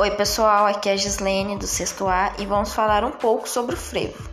Oi pessoal, aqui é a Gislene do sexto A e vamos falar um pouco sobre o frevo.